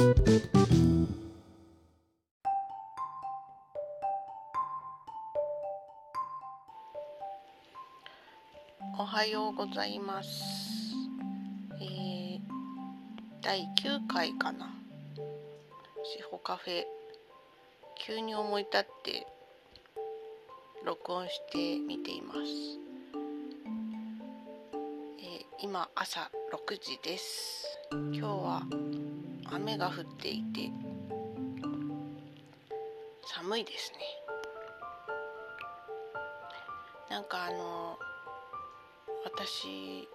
おはようございます。えー、第9回かな。シホカフェ。急に思い立って録音してみています。えー今朝6時です。今日は雨が降っていて寒いですね。なんかあの私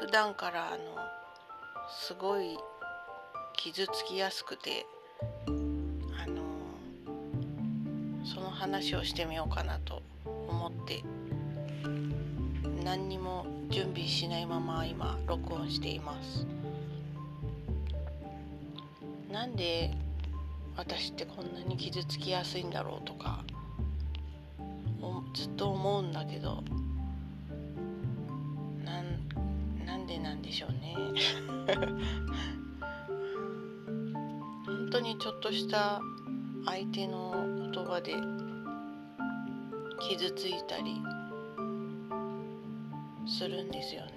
普段からあのすごい傷つきやすくてあのその話をしてみようかなと思って何にも準備しないまま今録音していますなんで私ってこんなに傷つきやすいんだろうとかずっと思うんだけどなんなんでなんでしょうね。本当にちょっとした相手の言葉で傷ついたりするんですよね。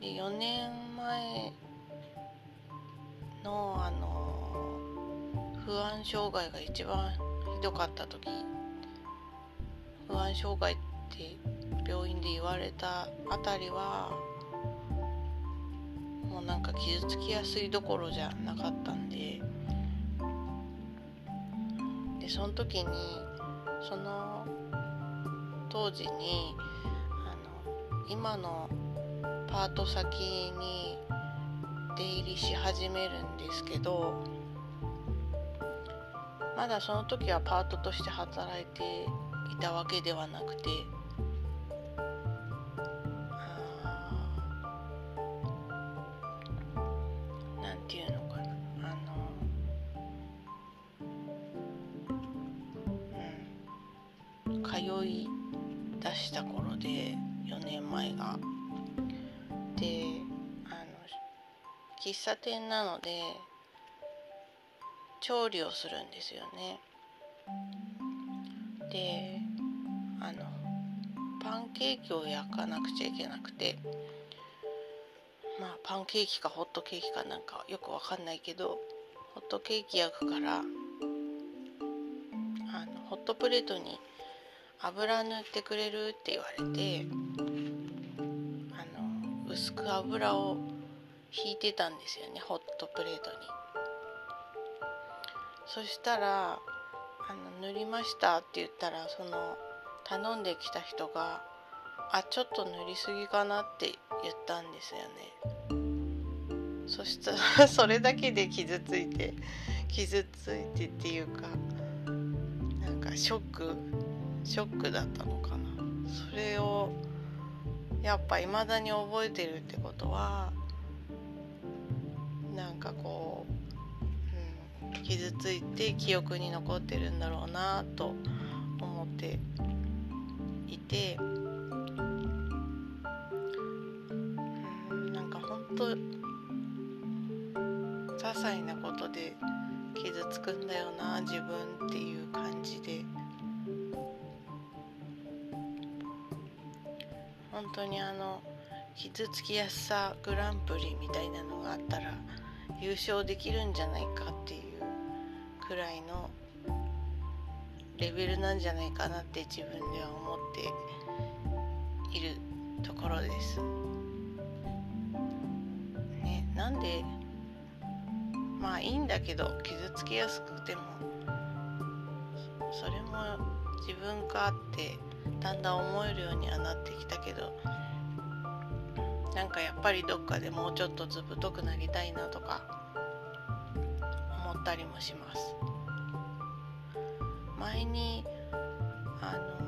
で4年前のあの不安障害が一番ひどかった時不安障害って病院で言われたあたりはもうなんか傷つきやすいどころじゃなかったんででその時にその当時にあの今のパート先に出入りし始めるんですけどまだその時はパートとして働いていたわけではなくてあーなんていうのかなあのうん通い出した頃で4年前が。で喫茶店なので調理をするんですよね。であのパンケーキを焼かなくちゃいけなくてまあパンケーキかホットケーキかなんかよくわかんないけどホットケーキ焼くからあのホットプレートに油塗ってくれるって言われてあの薄く油を引いてたんですよねホットプレートに。そしたらあの塗りましたって言ったらその頼んできた人があちょっと塗りすぎかなって言ったんですよね。そしたら それだけで傷ついて傷ついてっていうかなんかショックショックだったのかな。それをやっぱ未だに覚えてるってことはなんかこう、うん、傷ついて記憶に残ってるんだろうなと思っていて、うん、なんか本当些細なことで傷つくんだよな自分っていう感じで。本当にあの傷つきやすさグランプリみたいなのがあったら優勝できるんじゃないかっていうくらいのレベルなんじゃないかなって自分では思っているところです。ね、なんでまあいいんだけど傷つきやすくてもそれも自分かってだんだん思えるようにはなってきたけどなんかやっぱりどっかでもうちょっとずぶとくなりたいなとか思ったりもします。前にあの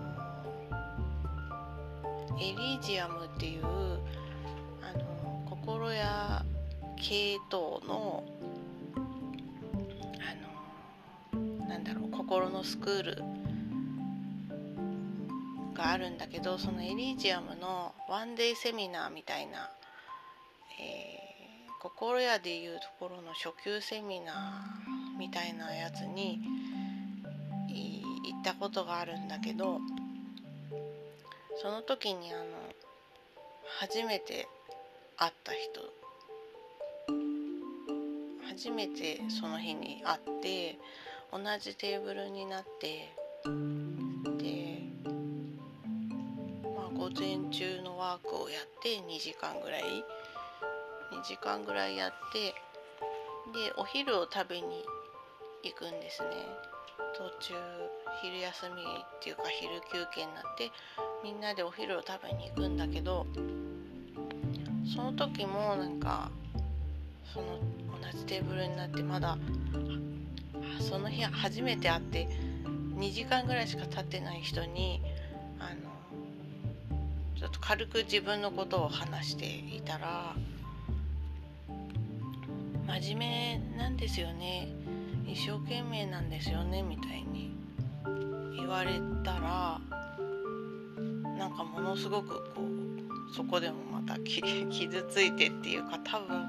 エリジアムっていうあの心や系統のあのなんだろう心のスクールがあるんだけどそのエリージアムのワンデーセミナーみたいな、えー心屋でいうところの初級セミナーみたいなやつに行ったことがあるんだけどその時にあの初めて会った人初めてその日に会って同じテーブルになってで前中のワークをやって2時間ぐらい。2時間ぐらいやってでお昼を食べに行くんですね。途中昼休みっていうか昼休憩になってみんなでお昼を食べに行くんだけどその時もなんかその同じテーブルになってまだその日初めて会って2時間ぐらいしか経ってない人にあのと軽く自分のことを話していたら真面目なんですよね。一生懸命なんですよねみたいに言われたらなんかものすごくこうそこでもまた 傷ついてっていうか多分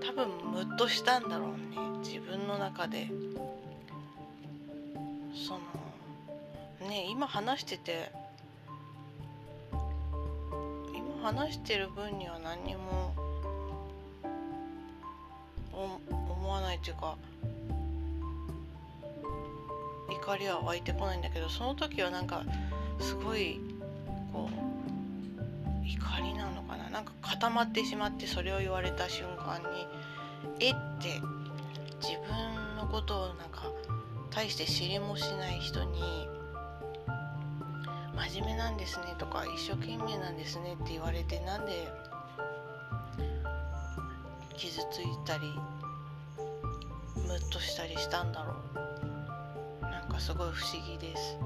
多分ムッとしたんだろうね。自分の中で。そのね今話してて話してる分には何にも思わないっていうか怒りは湧いてこないんだけどその時はなんかすごいこう怒りなのかな？なんか固まってしまってそれを言われた瞬間にえって自分のことをなんか大して知りもしない人に「真面目なんですね」とか「一生懸命なんですね」って言われてなんで傷ついたりムッとしたりしたんだろう。なんかすごい不思議です。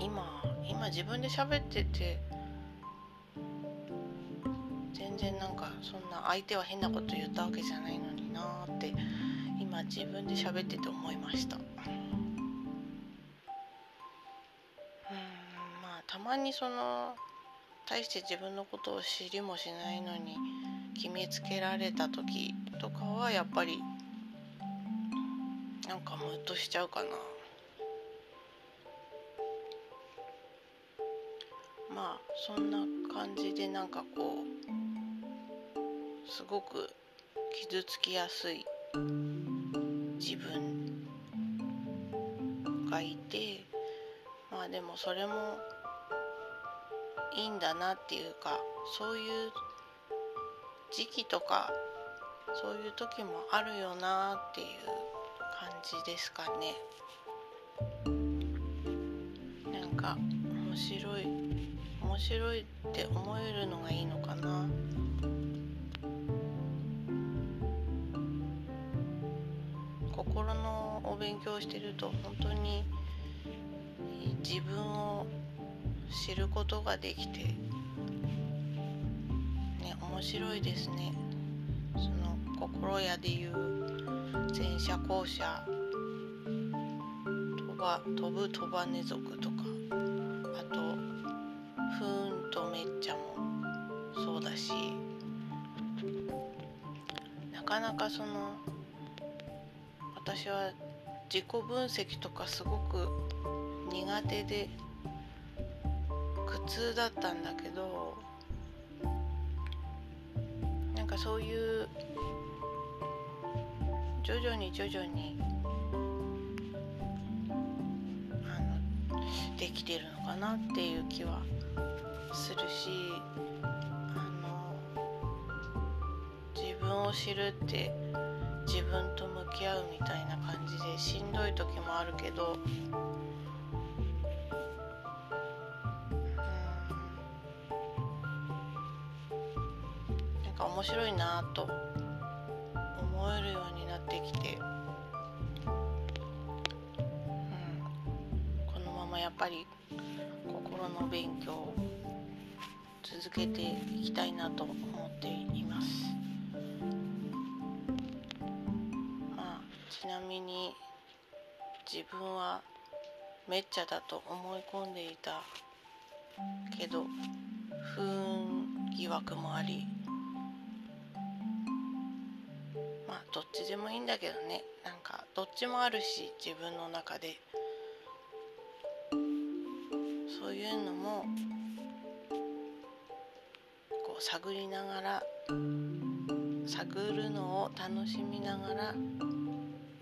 今今自分で喋ってて全然なんかそんな相手は変なこと言ったわけじゃないのになーって今自分で喋ってて思いました。にその大して自分のことを知りもしないのに決めつけられた時とかはやっぱりなんかムッとしちゃうかな。まあそんな感じでなんかこうすごく傷つきやすい自分がいてまあでもそれもいいんだなっていうかそういう時期とかそういう時もあるよなっていう感じですかね。なんか面白い面白いって思えるのがいいのかな。心のお勉強してると本当に自分を知ることができてね面白いですね。その心屋でいう前者後者飛ば飛ぶ飛ばね族とかあとふーんとめっちゃもそうだしなかなかその私は自己分析とかすごく苦手で苦痛だったんだけどなんかそういう徐々に徐々にあのできてるのかなっていう気はするしあの自分を知るって自分と向き合うみたいな感じでしんどい時もあるけど面白いなと思えるようになってきて、うん、このままやっぱり心の勉強を続けていきたいなと思っています。まあちなみに自分はめっちゃだと思い込んでいたけど不運疑惑もありどっちでもいいんだけどね。なんかどっちもあるし自分の中で。そういうのもこう探りながら探るのを楽しみながら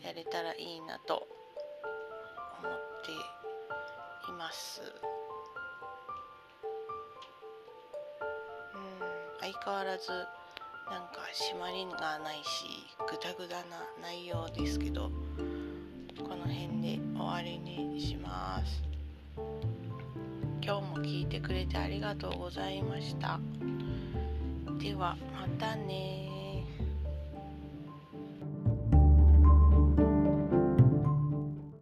やれたらいいなと思っています。うん相変わらずなんか締まりがないしグダグダな内容ですけどこの辺で終わりにします。今日も聞いてくれてありがとうございました。ではまたね